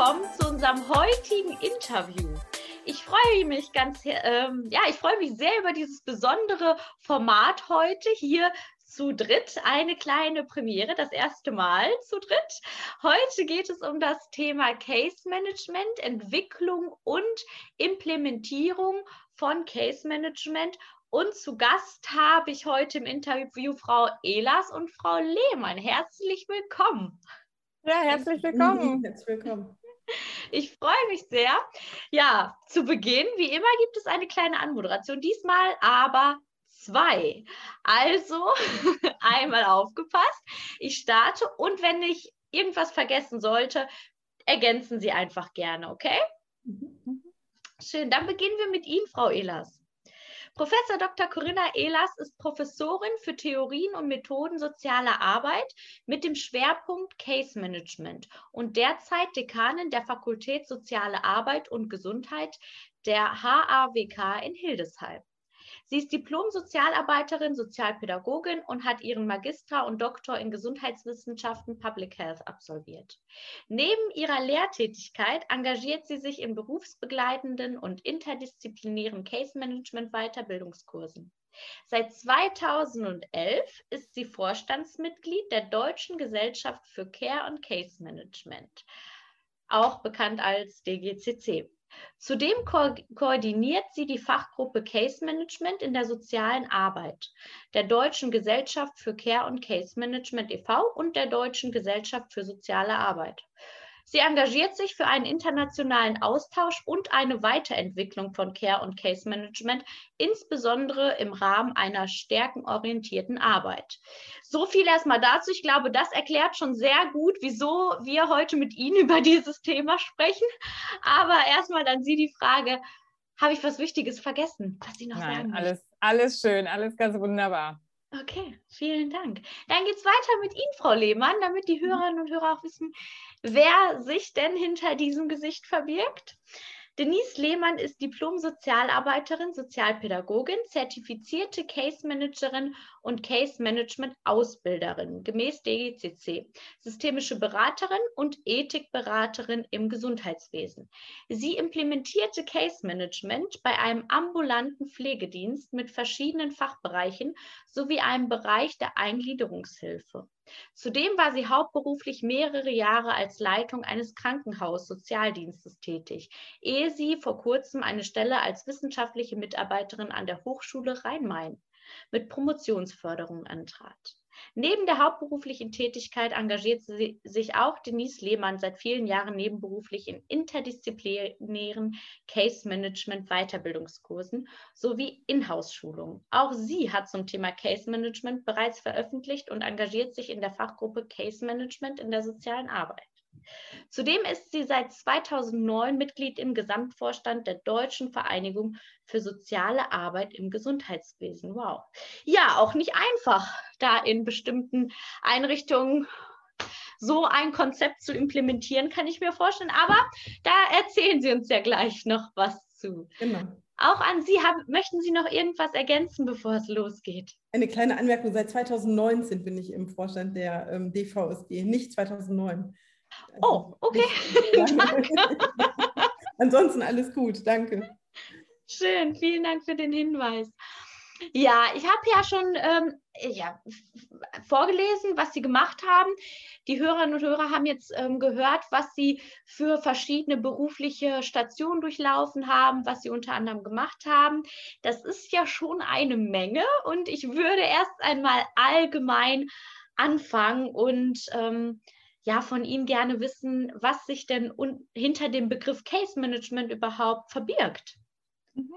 willkommen zu unserem heutigen Interview. Ich freue mich ganz, ähm, ja, ich freue mich sehr über dieses besondere Format heute hier zu dritt. Eine kleine Premiere, das erste Mal zu dritt. Heute geht es um das Thema Case Management, Entwicklung und Implementierung von Case Management. Und zu Gast habe ich heute im Interview Frau Elas und Frau Lehmann. Herzlich willkommen. Ja, herzlich willkommen. Herzlich willkommen. Ich freue mich sehr. Ja, zu Beginn, wie immer, gibt es eine kleine Anmoderation. Diesmal aber zwei. Also einmal aufgepasst. Ich starte und wenn ich irgendwas vergessen sollte, ergänzen Sie einfach gerne, okay? Mhm. Schön, dann beginnen wir mit Ihnen, Frau Elas. Professor Dr. Corinna Ehlers ist Professorin für Theorien und Methoden sozialer Arbeit mit dem Schwerpunkt Case Management und derzeit Dekanin der Fakultät Soziale Arbeit und Gesundheit der HAWK in Hildesheim. Sie ist Diplom-Sozialarbeiterin, Sozialpädagogin und hat ihren Magister und Doktor in Gesundheitswissenschaften Public Health absolviert. Neben ihrer Lehrtätigkeit engagiert sie sich in berufsbegleitenden und interdisziplinären Case Management Weiterbildungskursen. Seit 2011 ist sie Vorstandsmitglied der Deutschen Gesellschaft für Care und Case Management, auch bekannt als DGCC. Zudem ko koordiniert sie die Fachgruppe Case Management in der sozialen Arbeit der Deutschen Gesellschaft für Care und Case Management e.V. und der Deutschen Gesellschaft für soziale Arbeit. Sie engagiert sich für einen internationalen Austausch und eine Weiterentwicklung von Care- und Case-Management, insbesondere im Rahmen einer stärkenorientierten Arbeit. So viel erstmal dazu. Ich glaube, das erklärt schon sehr gut, wieso wir heute mit Ihnen über dieses Thema sprechen. Aber erstmal an Sie die Frage, habe ich was Wichtiges vergessen, was Sie noch Nein, sagen alles, alles schön, alles ganz wunderbar. Okay, vielen Dank. Dann geht es weiter mit Ihnen, Frau Lehmann, damit die mhm. Hörerinnen und Hörer auch wissen, wer sich denn hinter diesem Gesicht verbirgt. Denise Lehmann ist Diplom-Sozialarbeiterin, Sozialpädagogin, zertifizierte Case Managerin und Case Management Ausbilderin gemäß DGCC, systemische Beraterin und Ethikberaterin im Gesundheitswesen. Sie implementierte Case Management bei einem ambulanten Pflegedienst mit verschiedenen Fachbereichen sowie einem Bereich der Eingliederungshilfe. Zudem war sie hauptberuflich mehrere Jahre als Leitung eines Krankenhaus-Sozialdienstes tätig, ehe sie vor kurzem eine Stelle als wissenschaftliche Mitarbeiterin an der Hochschule Rhein-Main mit Promotionsförderung antrat. Neben der hauptberuflichen Tätigkeit engagiert sich auch Denise Lehmann seit vielen Jahren nebenberuflich in interdisziplinären Case Management Weiterbildungskursen sowie Inhouse-Schulungen. Auch sie hat zum Thema Case Management bereits veröffentlicht und engagiert sich in der Fachgruppe Case Management in der sozialen Arbeit. Zudem ist sie seit 2009 Mitglied im Gesamtvorstand der Deutschen Vereinigung für soziale Arbeit im Gesundheitswesen. Wow. Ja, auch nicht einfach, da in bestimmten Einrichtungen so ein Konzept zu implementieren, kann ich mir vorstellen. Aber da erzählen Sie uns ja gleich noch was zu. Genau. Auch an Sie, haben, möchten Sie noch irgendwas ergänzen, bevor es losgeht? Eine kleine Anmerkung, seit 2019 bin ich im Vorstand der ähm, DVSG, nicht 2009. Oh, okay. Ansonsten alles gut, danke. Schön, vielen Dank für den Hinweis. Ja, ich habe ja schon ähm, ja, vorgelesen, was Sie gemacht haben. Die Hörerinnen und Hörer haben jetzt ähm, gehört, was Sie für verschiedene berufliche Stationen durchlaufen haben, was Sie unter anderem gemacht haben. Das ist ja schon eine Menge und ich würde erst einmal allgemein anfangen und ähm, ja von Ihnen gerne wissen, was sich denn hinter dem Begriff Case Management überhaupt verbirgt. Mhm.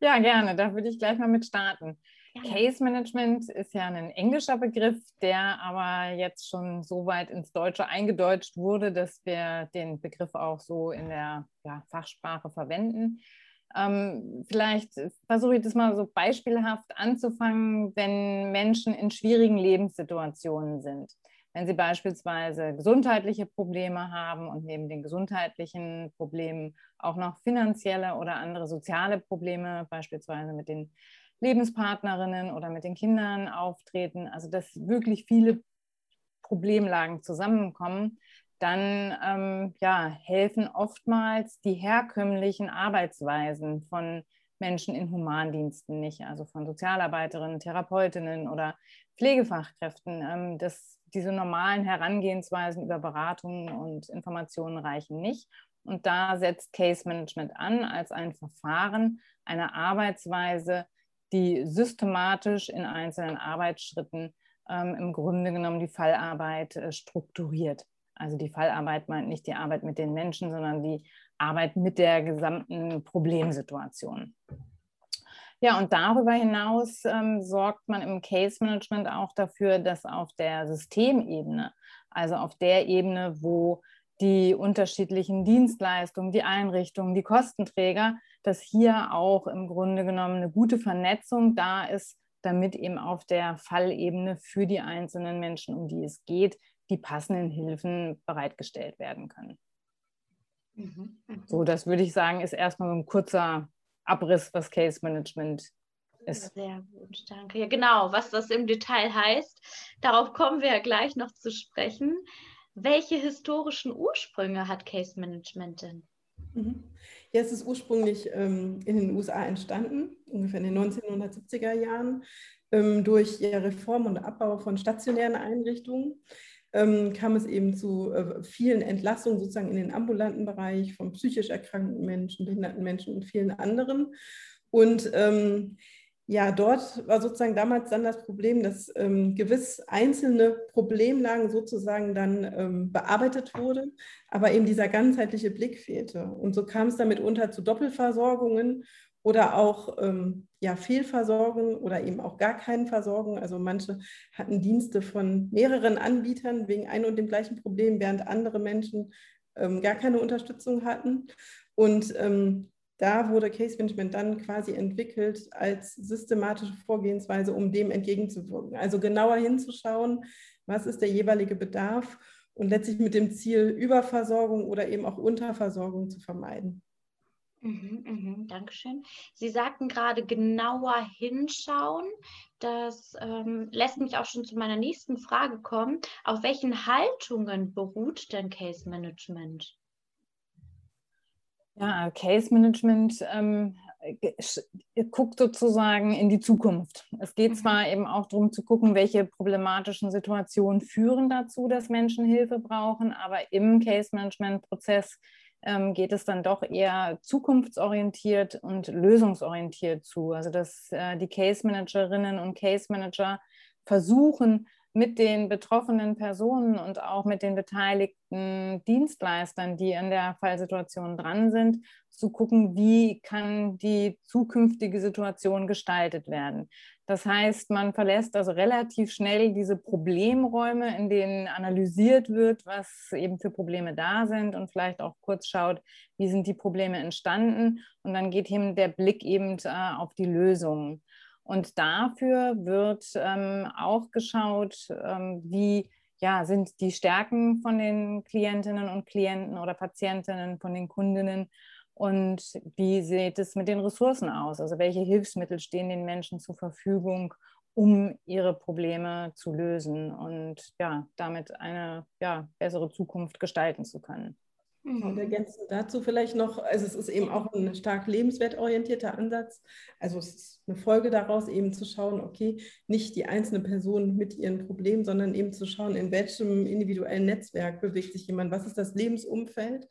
Ja, gerne. Da würde ich gleich mal mit starten. Gerne. Case Management ist ja ein englischer Begriff, der aber jetzt schon so weit ins Deutsche eingedeutscht wurde, dass wir den Begriff auch so in der ja, Fachsprache verwenden. Ähm, vielleicht versuche ich das mal so beispielhaft anzufangen, wenn Menschen in schwierigen Lebenssituationen sind wenn Sie beispielsweise gesundheitliche Probleme haben und neben den gesundheitlichen Problemen auch noch finanzielle oder andere soziale Probleme, beispielsweise mit den Lebenspartnerinnen oder mit den Kindern auftreten, also dass wirklich viele Problemlagen zusammenkommen, dann ähm, ja, helfen oftmals die herkömmlichen Arbeitsweisen von Menschen in Humandiensten nicht, also von Sozialarbeiterinnen, Therapeutinnen oder Pflegefachkräften. Ähm, das, diese normalen Herangehensweisen über Beratungen und Informationen reichen nicht. Und da setzt Case Management an als ein Verfahren, eine Arbeitsweise, die systematisch in einzelnen Arbeitsschritten ähm, im Grunde genommen die Fallarbeit äh, strukturiert. Also die Fallarbeit meint nicht die Arbeit mit den Menschen, sondern die Arbeit mit der gesamten Problemsituation. Ja, und darüber hinaus ähm, sorgt man im Case Management auch dafür, dass auf der Systemebene, also auf der Ebene, wo die unterschiedlichen Dienstleistungen, die Einrichtungen, die Kostenträger, dass hier auch im Grunde genommen eine gute Vernetzung da ist, damit eben auf der Fallebene für die einzelnen Menschen, um die es geht, die passenden Hilfen bereitgestellt werden können. Mhm. Mhm. So, das würde ich sagen, ist erstmal so ein kurzer Abriss, was Case Management ist. Sehr gut, danke. Ja, genau, was das im Detail heißt, darauf kommen wir ja gleich noch zu sprechen. Welche historischen Ursprünge hat Case Management denn? Mhm. Ja, es ist ursprünglich ähm, in den USA entstanden, ungefähr in den 1970er Jahren, ähm, durch ja, Reform und Abbau von stationären Einrichtungen ähm, kam es eben zu äh, vielen Entlassungen sozusagen in den ambulanten Bereich von psychisch erkrankten Menschen, behinderten Menschen und vielen anderen. Und ähm, ja, dort war sozusagen damals dann das Problem, dass ähm, gewiss einzelne Problemlagen sozusagen dann ähm, bearbeitet wurde, aber eben dieser ganzheitliche Blick fehlte. Und so kam es dann mitunter zu Doppelversorgungen oder auch ähm, ja, Fehlversorgung oder eben auch gar keine Versorgung. Also manche hatten Dienste von mehreren Anbietern wegen ein und dem gleichen Problem, während andere Menschen ähm, gar keine Unterstützung hatten. Und ähm, da wurde Case Management dann quasi entwickelt als systematische Vorgehensweise, um dem entgegenzuwirken. Also genauer hinzuschauen, was ist der jeweilige Bedarf und letztlich mit dem Ziel, Überversorgung oder eben auch Unterversorgung zu vermeiden. Mhm, mhm, Dankeschön. Sie sagten gerade genauer hinschauen. Das ähm, lässt mich auch schon zu meiner nächsten Frage kommen. Auf welchen Haltungen beruht denn Case Management? Ja, Case Management ähm, guckt sozusagen in die Zukunft. Es geht mhm. zwar eben auch darum zu gucken, welche problematischen Situationen führen dazu, dass Menschen Hilfe brauchen, aber im Case Management Prozess ähm, geht es dann doch eher zukunftsorientiert und lösungsorientiert zu. Also dass äh, die Case Managerinnen und Case Manager versuchen, mit den betroffenen Personen und auch mit den beteiligten Dienstleistern, die an der Fallsituation dran sind, zu gucken, wie kann die zukünftige Situation gestaltet werden. Das heißt, man verlässt also relativ schnell diese Problemräume, in denen analysiert wird, was eben für Probleme da sind und vielleicht auch kurz schaut, wie sind die Probleme entstanden. Und dann geht eben der Blick eben äh, auf die Lösungen. Und dafür wird ähm, auch geschaut, ähm, wie ja, sind die Stärken von den Klientinnen und Klienten oder Patientinnen, von den Kundinnen und wie sieht es mit den Ressourcen aus? Also welche Hilfsmittel stehen den Menschen zur Verfügung, um ihre Probleme zu lösen und ja, damit eine ja, bessere Zukunft gestalten zu können. Und mhm. ergänzend dazu vielleicht noch, also es ist eben auch ein stark lebenswertorientierter Ansatz. Also es ist eine Folge daraus, eben zu schauen, okay, nicht die einzelne Person mit ihren Problemen, sondern eben zu schauen, in welchem individuellen Netzwerk bewegt sich jemand, was ist das Lebensumfeld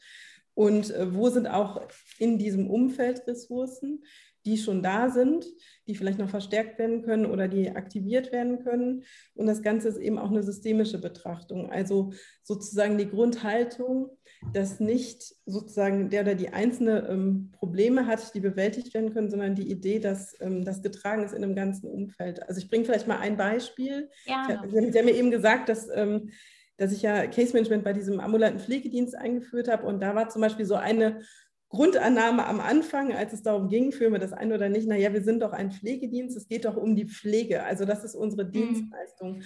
und äh, wo sind auch in diesem Umfeld Ressourcen, die schon da sind, die vielleicht noch verstärkt werden können oder die aktiviert werden können. Und das Ganze ist eben auch eine systemische Betrachtung. Also sozusagen die Grundhaltung, dass nicht sozusagen der oder die einzelne ähm, Probleme hat, die bewältigt werden können, sondern die Idee, dass ähm, das getragen ist in einem ganzen Umfeld. Also ich bringe vielleicht mal ein Beispiel. Ja. Sie, haben, Sie haben mir eben gesagt, dass, ähm, dass ich ja Case Management bei diesem ambulanten Pflegedienst eingeführt habe und da war zum Beispiel so eine Grundannahme am Anfang, als es darum ging, führen wir das ein oder nicht, naja, wir sind doch ein Pflegedienst, es geht doch um die Pflege. Also das ist unsere mhm. Dienstleistung.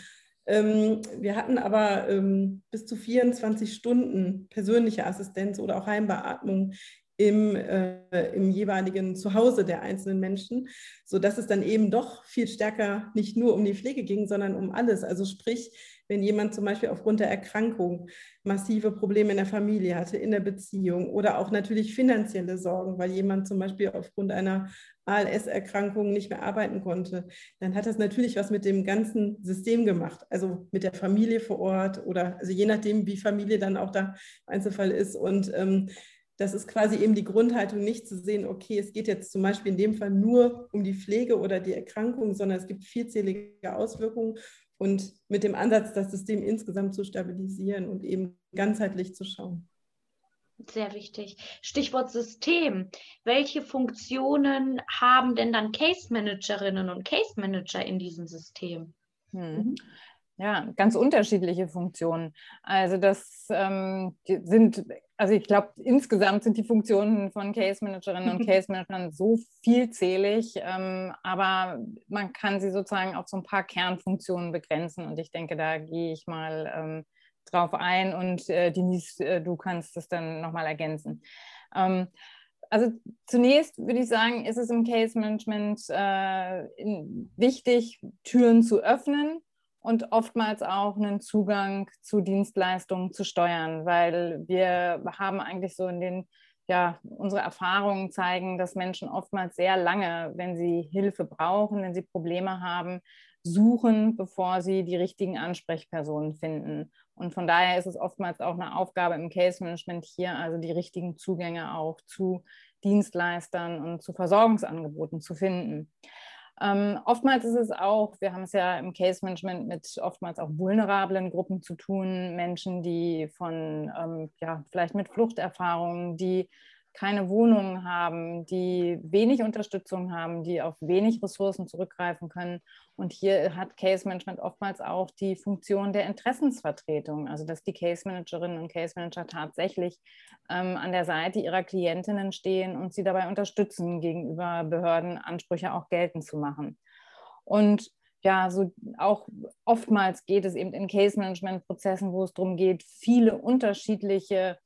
Ähm, wir hatten aber ähm, bis zu 24 Stunden persönliche Assistenz oder auch Heimbeatmung im, äh, im jeweiligen Zuhause der einzelnen Menschen, sodass es dann eben doch viel stärker nicht nur um die Pflege ging, sondern um alles. Also sprich, wenn jemand zum Beispiel aufgrund der Erkrankung massive Probleme in der Familie hatte, in der Beziehung oder auch natürlich finanzielle Sorgen, weil jemand zum Beispiel aufgrund einer ALS-Erkrankung nicht mehr arbeiten konnte, dann hat das natürlich was mit dem ganzen System gemacht, also mit der Familie vor Ort oder also je nachdem, wie Familie dann auch da im Einzelfall ist. Und ähm, das ist quasi eben die Grundhaltung, nicht zu sehen, okay, es geht jetzt zum Beispiel in dem Fall nur um die Pflege oder die Erkrankung, sondern es gibt vielzählige Auswirkungen und mit dem Ansatz, das System insgesamt zu stabilisieren und eben ganzheitlich zu schauen. Sehr wichtig. Stichwort System. Welche Funktionen haben denn dann Case Managerinnen und Case Manager in diesem System? Hm. Ja, ganz unterschiedliche Funktionen. Also das ähm, sind, also ich glaube, insgesamt sind die Funktionen von Case Managerinnen und Case Managern so vielzählig, ähm, aber man kann sie sozusagen auf so ein paar Kernfunktionen begrenzen und ich denke, da gehe ich mal ähm, drauf ein und äh, Denise, äh, du kannst das dann nochmal ergänzen. Ähm, also zunächst würde ich sagen, ist es im Case Management äh, wichtig, Türen zu öffnen und oftmals auch einen Zugang zu Dienstleistungen zu steuern, weil wir haben eigentlich so in den ja, unsere Erfahrungen zeigen, dass Menschen oftmals sehr lange, wenn sie Hilfe brauchen, wenn sie Probleme haben, suchen, bevor sie die richtigen Ansprechpersonen finden. Und von daher ist es oftmals auch eine Aufgabe im Case Management hier, also die richtigen Zugänge auch zu Dienstleistern und zu Versorgungsangeboten zu finden. Ähm, oftmals ist es auch, wir haben es ja im Case Management mit oftmals auch vulnerablen Gruppen zu tun, Menschen, die von, ähm, ja, vielleicht mit Fluchterfahrungen, die keine Wohnungen haben, die wenig Unterstützung haben, die auf wenig Ressourcen zurückgreifen können. Und hier hat Case Management oftmals auch die Funktion der Interessensvertretung, also dass die Case Managerinnen und Case Manager tatsächlich ähm, an der Seite ihrer Klientinnen stehen und sie dabei unterstützen, gegenüber Behörden Ansprüche auch geltend zu machen. Und ja, so auch oftmals geht es eben in Case Management Prozessen, wo es darum geht, viele unterschiedliche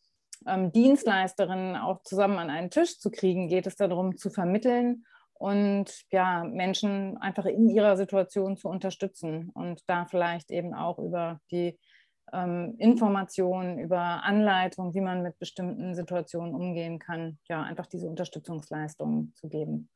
ähm, Dienstleisterinnen auch zusammen an einen Tisch zu kriegen, geht es darum zu vermitteln und ja, Menschen einfach in ihrer Situation zu unterstützen und da vielleicht eben auch über die ähm, Informationen, über Anleitungen, wie man mit bestimmten Situationen umgehen kann, ja, einfach diese Unterstützungsleistungen zu geben.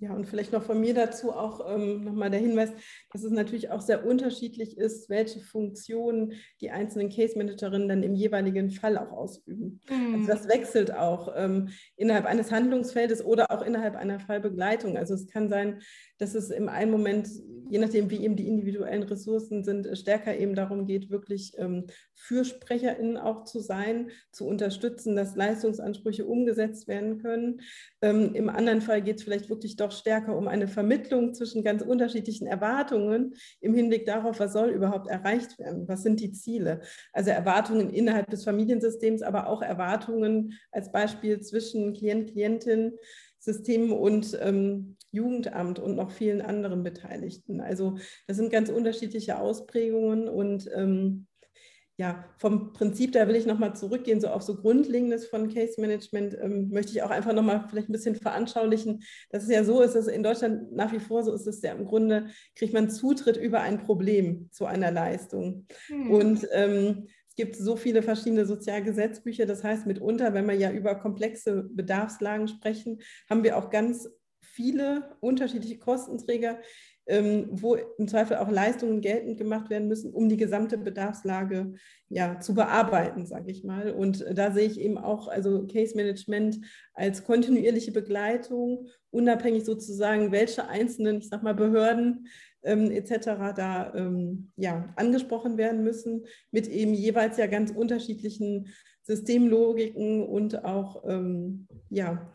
Ja, und vielleicht noch von mir dazu auch ähm, nochmal der Hinweis, dass es natürlich auch sehr unterschiedlich ist, welche Funktionen die einzelnen Case Managerinnen dann im jeweiligen Fall auch ausüben. Mhm. Also das wechselt auch ähm, innerhalb eines Handlungsfeldes oder auch innerhalb einer Fallbegleitung. Also es kann sein, dass es im einen Moment, je nachdem, wie eben die individuellen Ressourcen sind, stärker eben darum geht, wirklich ähm, FürsprecherInnen auch zu sein, zu unterstützen, dass Leistungsansprüche umgesetzt werden können. Ähm, Im anderen Fall geht es vielleicht wirklich doch stärker um eine Vermittlung zwischen ganz unterschiedlichen Erwartungen im Hinblick darauf, was soll überhaupt erreicht werden, was sind die Ziele. Also Erwartungen innerhalb des Familiensystems, aber auch Erwartungen als Beispiel zwischen Klient, Klientin, System und ähm, Jugendamt und noch vielen anderen Beteiligten. Also das sind ganz unterschiedliche Ausprägungen und ähm, ja, vom Prinzip, da will ich nochmal zurückgehen, so auf so Grundlegendes von Case Management, ähm, möchte ich auch einfach nochmal vielleicht ein bisschen veranschaulichen, dass es ja so ist, dass in Deutschland nach wie vor so ist, dass ja im Grunde kriegt man Zutritt über ein Problem zu einer Leistung. Hm. Und ähm, es gibt so viele verschiedene Sozialgesetzbücher, das heißt mitunter, wenn wir ja über komplexe Bedarfslagen sprechen, haben wir auch ganz viele unterschiedliche Kostenträger, wo im Zweifel auch Leistungen geltend gemacht werden müssen, um die gesamte Bedarfslage ja, zu bearbeiten, sage ich mal. Und da sehe ich eben auch also Case Management als kontinuierliche Begleitung, unabhängig sozusagen, welche einzelnen, ich sag mal, Behörden ähm, etc. da ähm, ja, angesprochen werden müssen, mit eben jeweils ja ganz unterschiedlichen Systemlogiken und auch ähm, ja,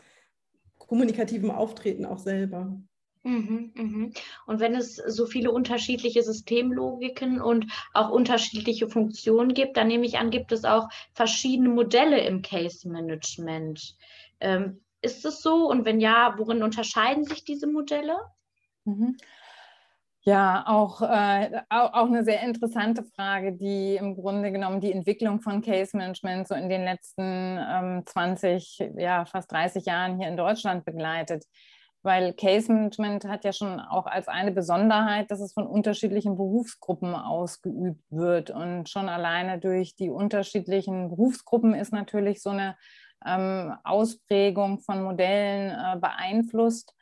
kommunikativem Auftreten auch selber. Mhm, mhm. Und wenn es so viele unterschiedliche Systemlogiken und auch unterschiedliche Funktionen gibt, dann nehme ich an, gibt es auch verschiedene Modelle im Case Management. Ähm, ist es so? Und wenn ja, worin unterscheiden sich diese Modelle? Mhm. Ja, auch, äh, auch, eine sehr interessante Frage, die im Grunde genommen die Entwicklung von Case Management so in den letzten ähm, 20, ja, fast 30 Jahren hier in Deutschland begleitet. Weil Case Management hat ja schon auch als eine Besonderheit, dass es von unterschiedlichen Berufsgruppen ausgeübt wird. Und schon alleine durch die unterschiedlichen Berufsgruppen ist natürlich so eine ähm, Ausprägung von Modellen äh, beeinflusst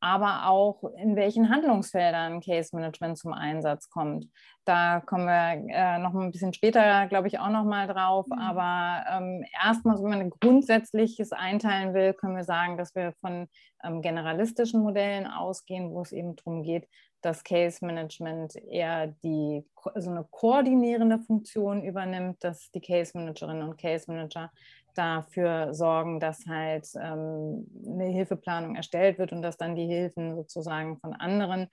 aber auch in welchen Handlungsfeldern Case Management zum Einsatz kommt. Da kommen wir äh, noch ein bisschen später, glaube ich, auch noch mal drauf. Mhm. Aber ähm, erstmal, wenn man ein grundsätzliches einteilen will, können wir sagen, dass wir von ähm, generalistischen Modellen ausgehen, wo es eben darum geht, dass Case Management eher die so eine koordinierende Funktion übernimmt, dass die Case Managerinnen und Case Manager dafür sorgen, dass halt ähm, eine Hilfeplanung erstellt wird und dass dann die Hilfen sozusagen von anderen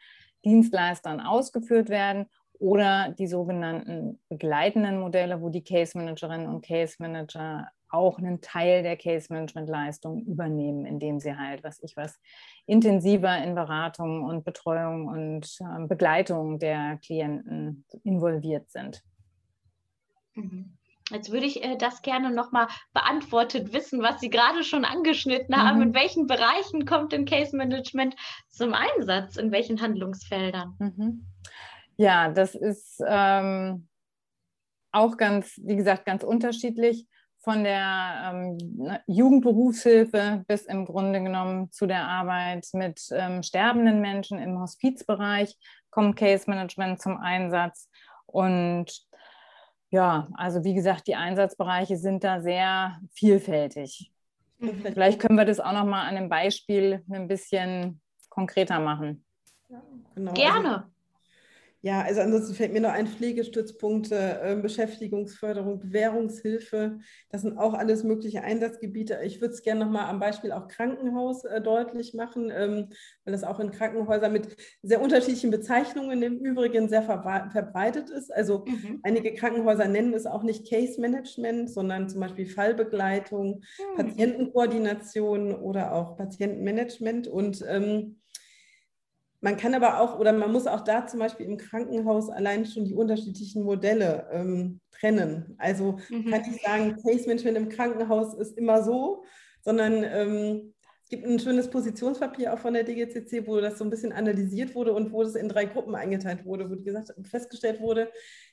Dienstleistern ausgeführt werden oder die sogenannten begleitenden Modelle, wo die Case Managerinnen und Case Manager auch einen Teil der Case Management Leistung übernehmen, indem sie halt, was ich was, intensiver in Beratung und Betreuung und äh, Begleitung der Klienten involviert sind. Mhm. Jetzt würde ich äh, das gerne nochmal beantwortet wissen, was Sie gerade schon angeschnitten haben. Mhm. In welchen Bereichen kommt denn Case Management zum Einsatz? In welchen Handlungsfeldern? Mhm. Ja, das ist ähm, auch ganz, wie gesagt, ganz unterschiedlich. Von der ähm, Jugendberufshilfe bis im Grunde genommen zu der Arbeit mit ähm, sterbenden Menschen im Hospizbereich kommt Case Management zum Einsatz. Und ja, also wie gesagt, die Einsatzbereiche sind da sehr vielfältig. Mhm. Vielleicht können wir das auch noch mal an einem Beispiel ein bisschen konkreter machen. Ja, genau. Gerne. Ja, also ansonsten fällt mir noch ein Pflegestützpunkte, äh, Beschäftigungsförderung, Bewährungshilfe. Das sind auch alles mögliche Einsatzgebiete. Ich würde es gerne nochmal am Beispiel auch Krankenhaus äh, deutlich machen, ähm, weil das auch in Krankenhäusern mit sehr unterschiedlichen Bezeichnungen im Übrigen sehr verbreitet ist. Also mhm. einige Krankenhäuser nennen es auch nicht Case Management, sondern zum Beispiel Fallbegleitung, mhm. Patientenkoordination oder auch Patientenmanagement. Und ähm, man kann aber auch, oder man muss auch da zum Beispiel im Krankenhaus allein schon die unterschiedlichen Modelle ähm, trennen. Also mhm. kann ich sagen, Case Management im Krankenhaus ist immer so, sondern ähm, es gibt ein schönes Positionspapier auch von der DGCC, wo das so ein bisschen analysiert wurde und wo das in drei Gruppen eingeteilt wurde, wo gesagt, festgestellt wurde,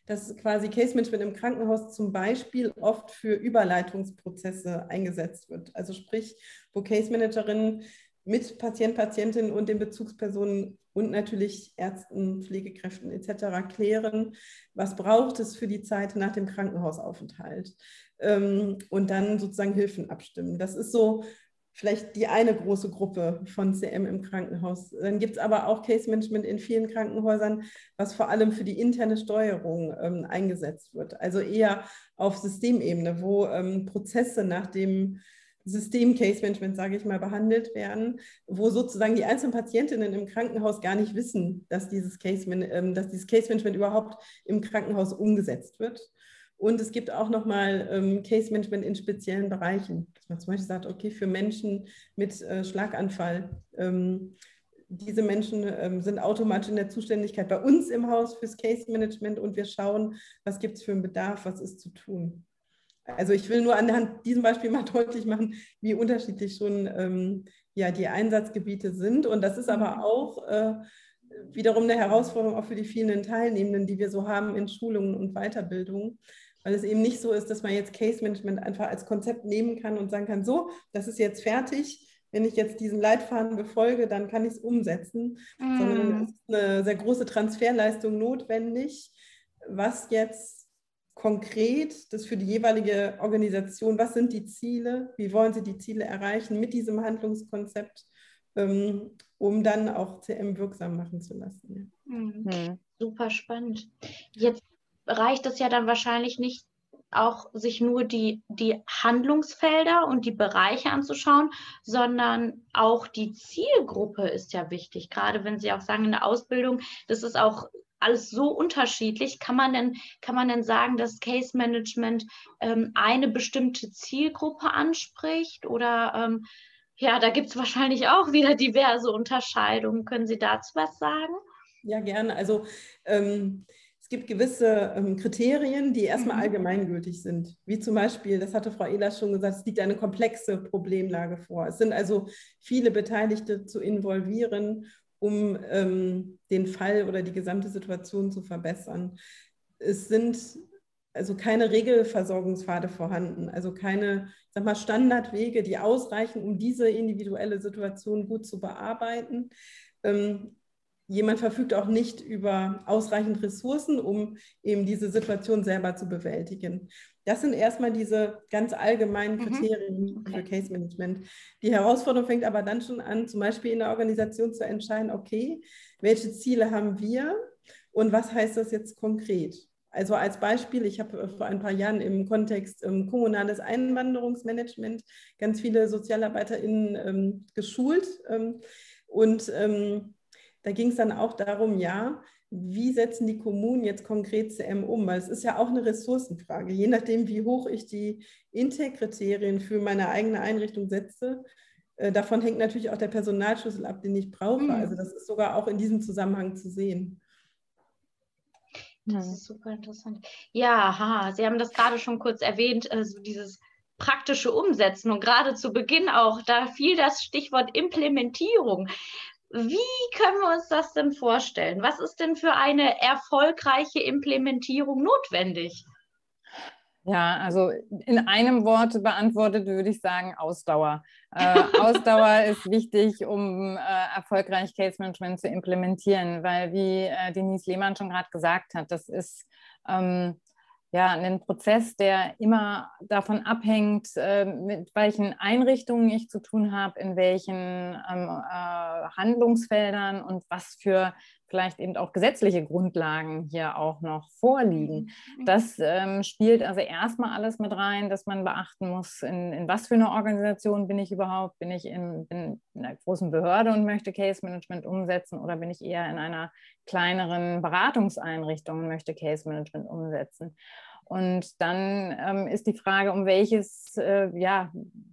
dass quasi Case Management im Krankenhaus zum Beispiel oft für Überleitungsprozesse eingesetzt wird. Also sprich, wo Case Managerinnen mit Patient, Patientinnen und den Bezugspersonen und natürlich Ärzten, Pflegekräften etc. klären, was braucht es für die Zeit nach dem Krankenhausaufenthalt ähm, und dann sozusagen Hilfen abstimmen. Das ist so vielleicht die eine große Gruppe von CM im Krankenhaus. Dann gibt es aber auch Case Management in vielen Krankenhäusern, was vor allem für die interne Steuerung ähm, eingesetzt wird. Also eher auf Systemebene, wo ähm, Prozesse nach dem System-Case-Management, sage ich mal, behandelt werden, wo sozusagen die einzelnen Patientinnen im Krankenhaus gar nicht wissen, dass dieses Case-Management ähm, Case überhaupt im Krankenhaus umgesetzt wird. Und es gibt auch nochmal ähm, Case-Management in speziellen Bereichen, dass man zum Beispiel sagt, okay, für Menschen mit äh, Schlaganfall, ähm, diese Menschen ähm, sind automatisch in der Zuständigkeit bei uns im Haus fürs Case-Management und wir schauen, was gibt es für einen Bedarf, was ist zu tun. Also ich will nur anhand diesem Beispiel mal deutlich machen, wie unterschiedlich schon ähm, ja, die Einsatzgebiete sind. Und das ist aber mhm. auch äh, wiederum eine Herausforderung auch für die vielen Teilnehmenden, die wir so haben in Schulungen und Weiterbildungen. Weil es eben nicht so ist, dass man jetzt Case Management einfach als Konzept nehmen kann und sagen kann, so, das ist jetzt fertig. Wenn ich jetzt diesen Leitfaden befolge, dann kann ich es umsetzen. Mm. Sondern es ist eine sehr große Transferleistung notwendig, was jetzt konkret das für die jeweilige Organisation, was sind die Ziele, wie wollen sie die Ziele erreichen mit diesem Handlungskonzept, ähm, um dann auch CM wirksam machen zu lassen. Mhm. Mhm. Super spannend. Jetzt reicht es ja dann wahrscheinlich nicht auch sich nur die, die Handlungsfelder und die Bereiche anzuschauen, sondern auch die Zielgruppe ist ja wichtig. Gerade wenn Sie auch sagen, in der Ausbildung, das ist auch alles so unterschiedlich. Kann man denn, kann man denn sagen, dass Case Management ähm, eine bestimmte Zielgruppe anspricht? Oder ähm, ja, da gibt es wahrscheinlich auch wieder diverse Unterscheidungen. Können Sie dazu was sagen? Ja, gerne. Also ähm, gibt gewisse ähm, Kriterien, die erstmal mhm. allgemeingültig sind. Wie zum Beispiel, das hatte Frau Ehlers schon gesagt, es liegt eine komplexe Problemlage vor. Es sind also viele Beteiligte zu involvieren, um ähm, den Fall oder die gesamte Situation zu verbessern. Es sind also keine Regelversorgungspfade vorhanden, also keine sag mal, Standardwege, die ausreichen, um diese individuelle Situation gut zu bearbeiten. Ähm, jemand verfügt auch nicht über ausreichend Ressourcen, um eben diese Situation selber zu bewältigen. Das sind erstmal diese ganz allgemeinen mhm. Kriterien mhm. für Case Management. Die Herausforderung fängt aber dann schon an, zum Beispiel in der Organisation zu entscheiden, okay, welche Ziele haben wir und was heißt das jetzt konkret? Also als Beispiel, ich habe vor ein paar Jahren im Kontext ähm, kommunales Einwanderungsmanagement ganz viele SozialarbeiterInnen ähm, geschult ähm, und ähm, da ging es dann auch darum, ja, wie setzen die Kommunen jetzt konkret CM um? Weil es ist ja auch eine Ressourcenfrage. Je nachdem, wie hoch ich die Intake-Kriterien für meine eigene Einrichtung setze, äh, davon hängt natürlich auch der Personalschlüssel ab, den ich brauche. Mhm. Also das ist sogar auch in diesem Zusammenhang zu sehen. Das ist super interessant. Ja, ha, Sie haben das gerade schon kurz erwähnt, also dieses praktische Umsetzen und gerade zu Beginn auch, da fiel das Stichwort Implementierung. Wie können wir uns das denn vorstellen? Was ist denn für eine erfolgreiche Implementierung notwendig? Ja, also in einem Wort beantwortet würde ich sagen Ausdauer. Äh, Ausdauer ist wichtig, um äh, erfolgreich Case Management zu implementieren, weil wie äh, Denise Lehmann schon gerade gesagt hat, das ist ähm, ja, einen Prozess, der immer davon abhängt, äh, mit welchen Einrichtungen ich zu tun habe, in welchen ähm, äh, Handlungsfeldern und was für vielleicht eben auch gesetzliche Grundlagen hier auch noch vorliegen. Mhm. Das ähm, spielt also erstmal alles mit rein, dass man beachten muss, in, in was für eine Organisation bin ich überhaupt? Bin ich in, in einer großen Behörde und möchte Case Management umsetzen oder bin ich eher in einer kleineren Beratungseinrichtung und möchte Case Management umsetzen? Und dann ähm, ist die Frage, um welches, äh, ja,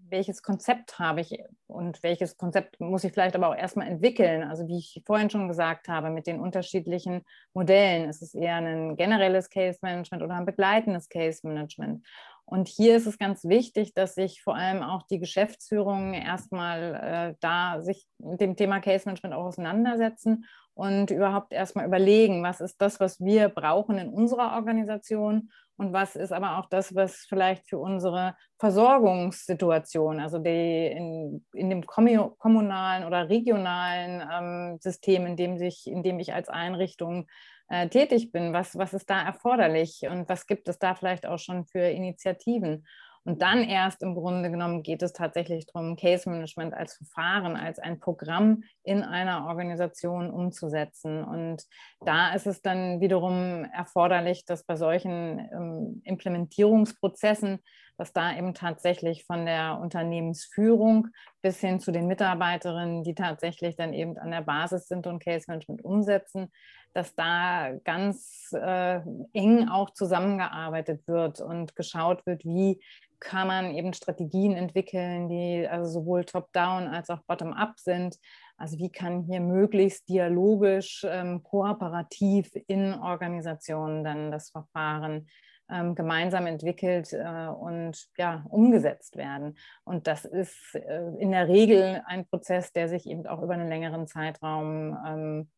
welches Konzept habe ich und welches Konzept muss ich vielleicht aber auch erstmal entwickeln. Also wie ich vorhin schon gesagt habe, mit den unterschiedlichen Modellen. Ist es eher ein generelles Case Management oder ein begleitendes Case Management? Und hier ist es ganz wichtig, dass sich vor allem auch die Geschäftsführung erstmal äh, da sich mit dem Thema Case Management auch auseinandersetzen und überhaupt erstmal überlegen, was ist das, was wir brauchen in unserer Organisation und was ist aber auch das, was vielleicht für unsere Versorgungssituation, also die in, in dem kommunalen oder regionalen ähm, System, in dem, sich, in dem ich als Einrichtung äh, tätig bin, was, was ist da erforderlich und was gibt es da vielleicht auch schon für Initiativen? Und dann erst im Grunde genommen geht es tatsächlich darum, Case Management als Verfahren, als ein Programm in einer Organisation umzusetzen. Und da ist es dann wiederum erforderlich, dass bei solchen ähm, Implementierungsprozessen, dass da eben tatsächlich von der Unternehmensführung bis hin zu den Mitarbeiterinnen, die tatsächlich dann eben an der Basis sind und Case Management umsetzen, dass da ganz äh, eng auch zusammengearbeitet wird und geschaut wird, wie kann man eben Strategien entwickeln, die also sowohl top-down als auch bottom-up sind. Also wie kann hier möglichst dialogisch, ähm, kooperativ in Organisationen dann das Verfahren ähm, gemeinsam entwickelt äh, und ja, umgesetzt werden. Und das ist äh, in der Regel ein Prozess, der sich eben auch über einen längeren Zeitraum ähm,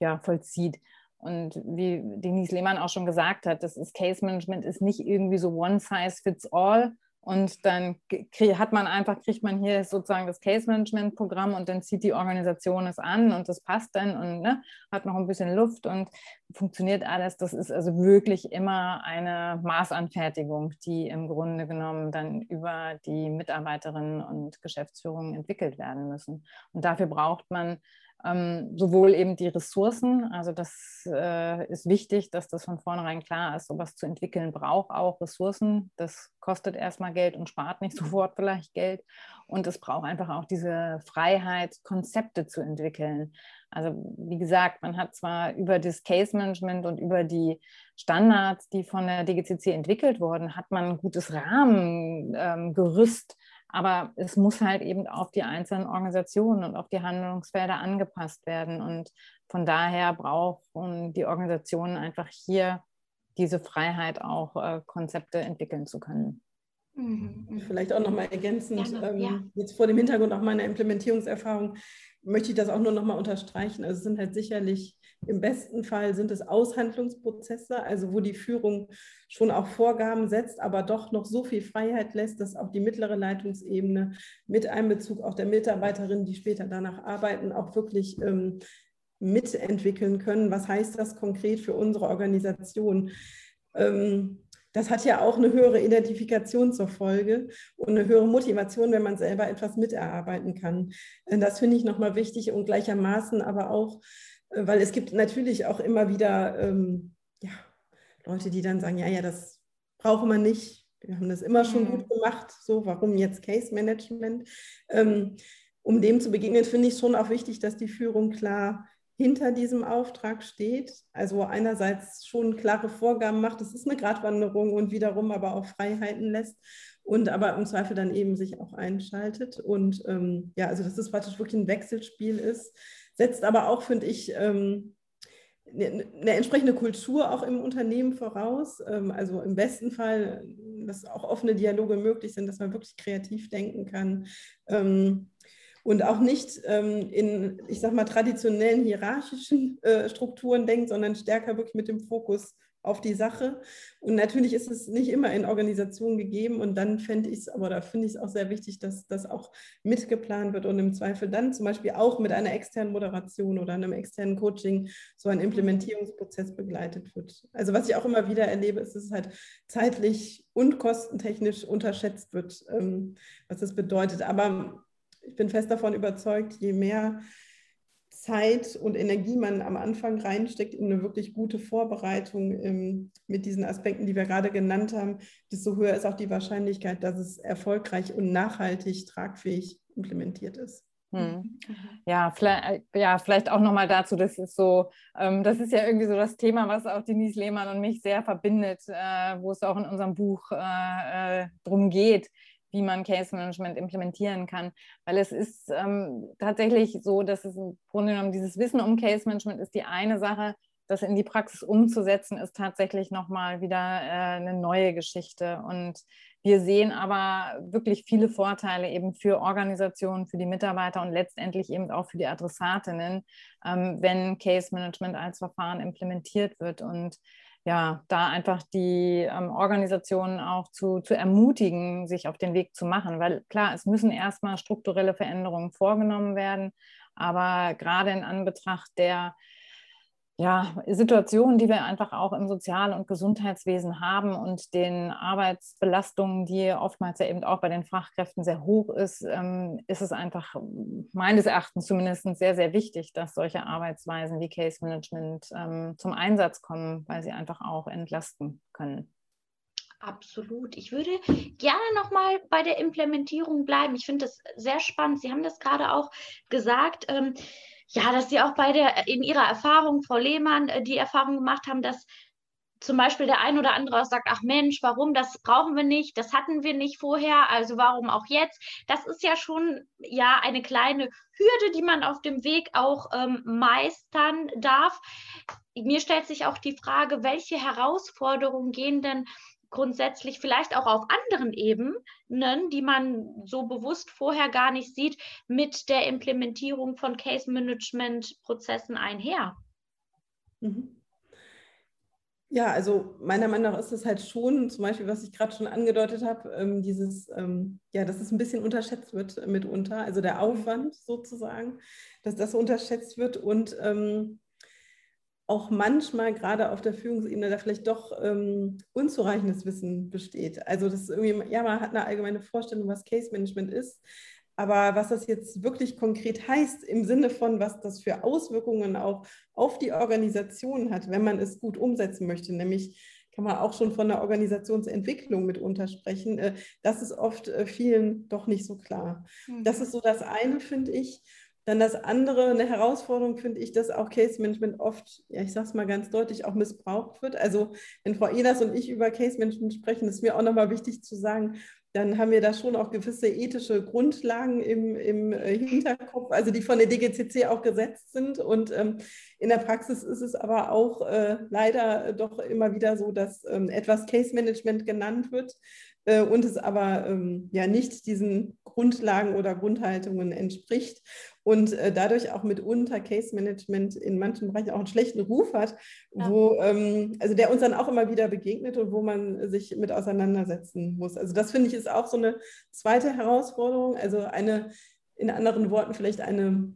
ja, vollzieht. Und wie Denise Lehmann auch schon gesagt hat, das ist Case Management ist nicht irgendwie so one size fits all. Und dann hat man einfach, kriegt man hier sozusagen das Case Management Programm und dann zieht die Organisation es an und das passt dann und ne, hat noch ein bisschen Luft und funktioniert alles. Das ist also wirklich immer eine Maßanfertigung, die im Grunde genommen dann über die Mitarbeiterinnen und Geschäftsführungen entwickelt werden müssen. Und dafür braucht man ähm, sowohl eben die Ressourcen, also das äh, ist wichtig, dass das von vornherein klar ist, sowas zu entwickeln braucht auch Ressourcen. Das kostet erstmal Geld und spart nicht sofort vielleicht Geld. Und es braucht einfach auch diese Freiheit, Konzepte zu entwickeln. Also wie gesagt, man hat zwar über das Case Management und über die Standards, die von der DGCC entwickelt wurden, hat man ein gutes Rahmengerüst. Ähm, Aber es muss halt eben auf die einzelnen Organisationen und auf die Handlungsfelder angepasst werden. Und von daher brauchen die Organisationen einfach hier diese Freiheit, auch äh, Konzepte entwickeln zu können. Mhm. Vielleicht auch nochmal ergänzend, ja, ähm, ja. jetzt vor dem Hintergrund auch meiner Implementierungserfahrung, möchte ich das auch nur nochmal unterstreichen. Also es sind halt sicherlich, im besten Fall sind es Aushandlungsprozesse, also wo die Führung schon auch Vorgaben setzt, aber doch noch so viel Freiheit lässt, dass auch die mittlere Leitungsebene mit Einbezug auch der Mitarbeiterinnen, die später danach arbeiten, auch wirklich ähm, mitentwickeln können. Was heißt das konkret für unsere Organisation? Ähm, das hat ja auch eine höhere Identifikation zur Folge und eine höhere Motivation, wenn man selber etwas miterarbeiten kann. Das finde ich nochmal wichtig und gleichermaßen aber auch, äh, weil es gibt natürlich auch immer wieder ähm, ja, Leute, die dann sagen, ja, ja, das braucht man nicht. Wir haben das immer schon mhm. gut gemacht. So, warum jetzt Case Management? Ähm, um dem zu begegnen, finde ich schon auch wichtig, dass die Führung klar hinter diesem Auftrag steht. Also einerseits schon klare Vorgaben macht, es ist eine Gratwanderung und wiederum aber auch Freiheiten lässt und aber im Zweifel dann eben sich auch einschaltet. Und ähm, ja, also dass es praktisch wirklich ein Wechselspiel ist, setzt aber auch, finde ich, ähm, eine, eine entsprechende Kultur auch im Unternehmen voraus. Ähm, also im besten Fall, dass auch offene Dialoge möglich sind, dass man wirklich kreativ denken kann. Und auch nicht ähm, in, ich sag mal, traditionellen hierarchischen äh, Strukturen denkt, sondern stärker wirklich mit dem Fokus auf die Sache. Und natürlich ist es nicht immer in Organisationen gegeben. Und dann fände ich es, aber da finde ich es auch sehr wichtig, dass das auch mitgeplant wird und im Zweifel dann zum Beispiel auch mit einer externen Moderation oder einem externen Coaching so ein Implementierungsprozess begleitet wird. Also was ich auch immer wieder erlebe, ist, dass es halt zeitlich und kostentechnisch unterschätzt wird, ähm, was das bedeutet. Aber ich bin fest davon überzeugt, je mehr Zeit und Energie man am Anfang reinsteckt in eine wirklich gute Vorbereitung ähm, mit diesen Aspekten, die wir gerade genannt haben, desto höher ist auch die Wahrscheinlichkeit, dass es erfolgreich und nachhaltig tragfähig implementiert ist. Hm. Ja, vielleicht, ja, vielleicht auch nochmal dazu, das ist so, ähm, das ist ja irgendwie so das Thema, was auch Denise Lehmann und mich sehr verbindet, äh, wo es auch in unserem Buch äh, äh, drum geht, wie man Case Management implementieren kann. Weil es ist ähm, tatsächlich so, dass es im Grunde genommen dieses Wissen um Case Management ist die eine Sache, das in die Praxis umzusetzen, ist tatsächlich nochmal wieder äh, eine neue Geschichte. Und wir sehen aber wirklich viele Vorteile eben für Organisationen, für die Mitarbeiter und letztendlich eben auch für die Adressatinnen, ähm, wenn Case Management als Verfahren implementiert wird. Und ja, da einfach die ähm, Organisationen auch zu, zu ermutigen, sich auf den Weg zu machen. Weil klar, es müssen erstmal strukturelle Veränderungen vorgenommen werden, aber gerade in Anbetracht der ja, Situationen, die wir einfach auch im Sozial- und Gesundheitswesen haben und den Arbeitsbelastungen, die oftmals ja eben auch bei den Fachkräften sehr hoch ist, ähm, ist es einfach meines Erachtens zumindest sehr, sehr wichtig, dass solche Arbeitsweisen wie Case Management ähm, zum Einsatz kommen, weil sie einfach auch entlasten können. Absolut. Ich würde gerne nochmal bei der Implementierung bleiben. Ich finde das sehr spannend. Sie haben das gerade auch gesagt. Ähm, ja, dass Sie auch bei der, in Ihrer Erfahrung, Frau Lehmann, äh, die Erfahrung gemacht haben, dass zum Beispiel der ein oder andere sagt, ach Mensch, warum, das brauchen wir nicht, das hatten wir nicht vorher, also warum auch jetzt? Das ist ja schon ja eine kleine Hürde, die man auf dem Weg auch ähm, meistern darf. Mir stellt sich auch die Frage, welche Herausforderungen gehen denn grundsätzlich vielleicht auch auf anderen Ebenen, die man so bewusst vorher gar nicht sieht, mit der Implementierung von Case-Management-Prozessen einher? Mhm. Ja, also meiner Meinung nach ist es halt schon, zum Beispiel, was ich gerade schon angedeutet habe, ähm, dieses, ähm, ja, dass es ein bisschen unterschätzt wird mitunter, also der Aufwand sozusagen, dass das unterschätzt wird und ähm, auch manchmal gerade auf der Führungsebene da vielleicht doch ähm, unzureichendes Wissen besteht. Also das ist irgendwie, ja, man hat eine allgemeine Vorstellung, was Case Management ist, aber was das jetzt wirklich konkret heißt, im Sinne von, was das für Auswirkungen auch auf die Organisation hat, wenn man es gut umsetzen möchte, nämlich kann man auch schon von der Organisationsentwicklung mitunter sprechen, äh, das ist oft äh, vielen doch nicht so klar. Mhm. Das ist so das eine, finde ich. Dann das andere, eine Herausforderung finde ich, dass auch Case Management oft, ja, ich sage es mal ganz deutlich, auch missbraucht wird. Also wenn Frau Ehlers und ich über Case Management sprechen, ist mir auch nochmal wichtig zu sagen, dann haben wir da schon auch gewisse ethische Grundlagen im, im äh, Hinterkopf, also die von der DGCC auch gesetzt sind. Und ähm, in der Praxis ist es aber auch äh, leider doch immer wieder so, dass ähm, etwas Case Management genannt wird äh, und es aber ähm, ja nicht diesen Grundlagen oder Grundhaltungen entspricht und äh, dadurch auch mitunter Case Management in manchen Bereichen auch einen schlechten Ruf hat, ja. wo, ähm, also der uns dann auch immer wieder begegnet und wo man sich mit auseinandersetzen muss. Also das finde ich ist auch so eine zweite Herausforderung, also eine, in anderen Worten vielleicht eine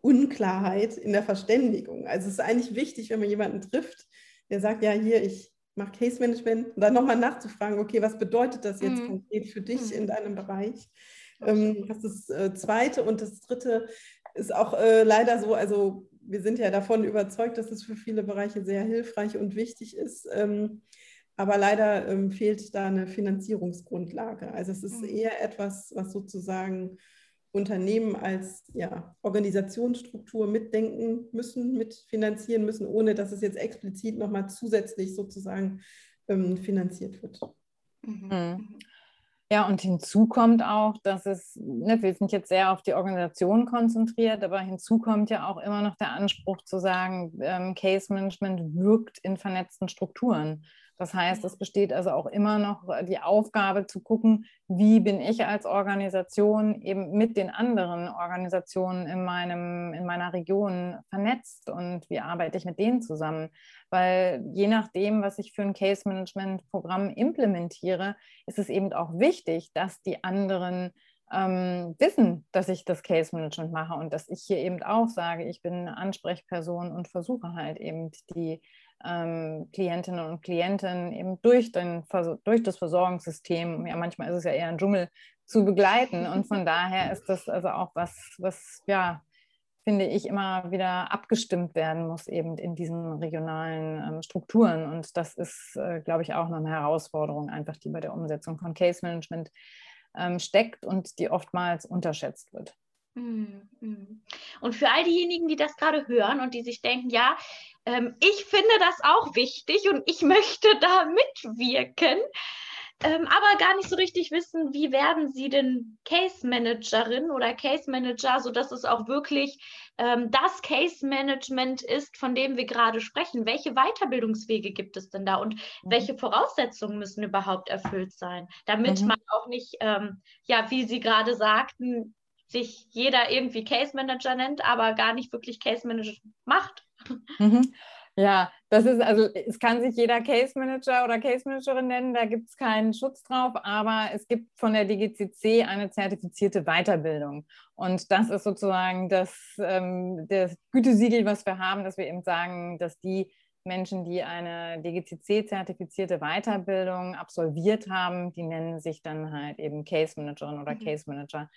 Unklarheit in der Verständigung. Also es ist eigentlich wichtig, wenn man jemanden trifft, der sagt, ja, hier, ich mache Case Management, und dann nochmal nachzufragen, okay, was bedeutet das jetzt mhm. konkret für dich mhm. in deinem Bereich? Ähm, das ist das äh, Zweite. Und das Dritte ist auch äh, leider so, also wir sind ja davon überzeugt, dass es für viele Bereiche sehr hilfreich und wichtig ist. Ähm, aber leider ähm, fehlt da eine Finanzierungsgrundlage. Also es ist mhm. eher etwas, was sozusagen Unternehmen als ja, Organisationsstruktur mitdenken müssen, mitfinanzieren müssen, ohne dass es jetzt explizit nochmal zusätzlich sozusagen ähm, finanziert wird. Mhm. Ja, und hinzu kommt auch, dass es, ne, wir sind jetzt sehr auf die Organisation konzentriert, aber hinzu kommt ja auch immer noch der Anspruch zu sagen, ähm, Case Management wirkt in vernetzten Strukturen. Das heißt, es besteht also auch immer noch die Aufgabe zu gucken, wie bin ich als Organisation eben mit den anderen Organisationen in, meinem, in meiner Region vernetzt und wie arbeite ich mit denen zusammen. Weil je nachdem, was ich für ein Case Management Programm implementiere, ist es eben auch wichtig, dass die anderen ähm, wissen, dass ich das Case Management mache und dass ich hier eben auch sage, ich bin Ansprechperson und versuche halt eben die ähm, Klientinnen und Klienten eben durch, den, durch das Versorgungssystem, ja manchmal ist es ja eher ein Dschungel, zu begleiten. Und von daher ist das also auch was, was ja, finde ich, immer wieder abgestimmt werden muss, eben in diesen regionalen ähm, Strukturen. Und das ist, äh, glaube ich, auch noch eine Herausforderung, einfach die bei der Umsetzung von Case Management ähm, steckt und die oftmals unterschätzt wird. Mhm, mhm. Und für all diejenigen, die das gerade hören und die sich denken, ja, ähm, ich finde das auch wichtig und ich möchte da mitwirken, ähm, aber gar nicht so richtig wissen, wie werden sie denn Case Managerin oder Case Manager, sodass es auch wirklich ähm, das Case Management ist, von dem wir gerade sprechen. Welche Weiterbildungswege gibt es denn da und mhm. welche Voraussetzungen müssen überhaupt erfüllt sein, damit mhm. man auch nicht, ähm, ja, wie Sie gerade sagten, sich jeder irgendwie Case Manager nennt, aber gar nicht wirklich Case Manager macht. Mhm. Ja, das ist also, es kann sich jeder Case Manager oder Case Managerin nennen, da gibt es keinen Schutz drauf, aber es gibt von der DGCC eine zertifizierte Weiterbildung. Und das ist sozusagen das, ähm, das Gütesiegel, was wir haben, dass wir eben sagen, dass die Menschen, die eine DGCC-zertifizierte Weiterbildung absolviert haben, die nennen sich dann halt eben Case Managerin oder mhm. Case Manager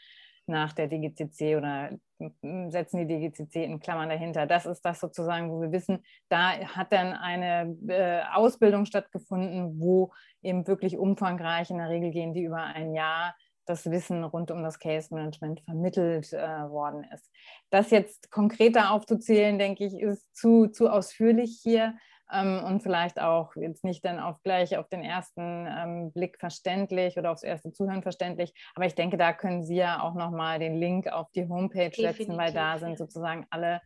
nach der DGCC oder setzen die DGCC in Klammern dahinter. Das ist das sozusagen, wo wir wissen, da hat dann eine äh, Ausbildung stattgefunden, wo eben wirklich umfangreich, in der Regel gehen die über ein Jahr, das Wissen rund um das Case Management vermittelt äh, worden ist. Das jetzt konkreter aufzuzählen, denke ich, ist zu, zu ausführlich hier ähm, und vielleicht auch jetzt nicht dann auch gleich auf den ersten ähm, Blick verständlich oder aufs erste Zuhören verständlich. Aber ich denke, da können Sie ja auch nochmal den Link auf die Homepage Definitiv, setzen, weil da sind sozusagen alle,